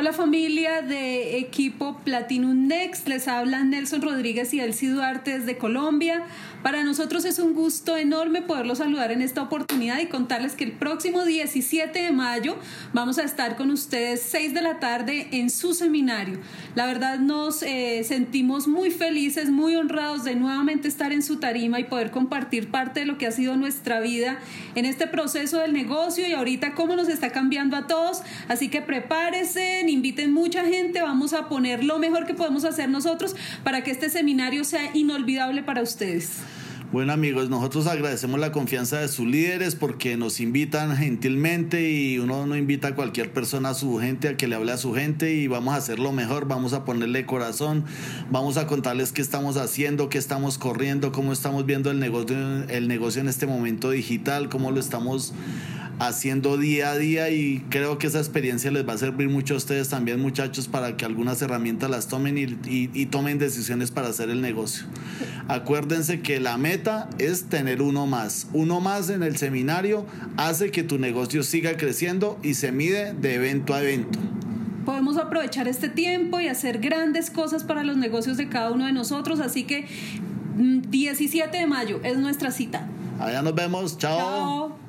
Hola familia de equipo Platinum Next, les hablan Nelson Rodríguez y Elsie Duarte desde Colombia. Para nosotros es un gusto enorme poderlos saludar en esta oportunidad y contarles que el próximo 17 de mayo vamos a estar con ustedes 6 de la tarde en su seminario. La verdad nos eh, sentimos muy felices, muy honrados de nuevamente estar en su tarima y poder compartir parte de lo que ha sido nuestra vida en este proceso del negocio y ahorita cómo nos está cambiando a todos. Así que prepárense, inviten mucha gente, vamos a poner lo mejor que podemos hacer nosotros para que este seminario sea inolvidable para ustedes. Bueno amigos, nosotros agradecemos la confianza de sus líderes porque nos invitan gentilmente y uno no invita a cualquier persona a su gente, a que le hable a su gente y vamos a hacer lo mejor, vamos a ponerle corazón, vamos a contarles qué estamos haciendo, qué estamos corriendo, cómo estamos viendo el negocio, el negocio en este momento digital, cómo lo estamos haciendo día a día y creo que esa experiencia les va a servir mucho a ustedes también muchachos para que algunas herramientas las tomen y, tomen decisiones para hacer el negocio. Acuérdense que la meta es tener uno más. Uno más en el seminario hace que tu negocio siga creciendo y se mide de evento a evento podemos aprovechar este tiempo y hacer grandes cosas para los negocios de cada uno de nosotros. Así que 17 mm, de mayo es nuestra cita. Allá nos vemos. Chao.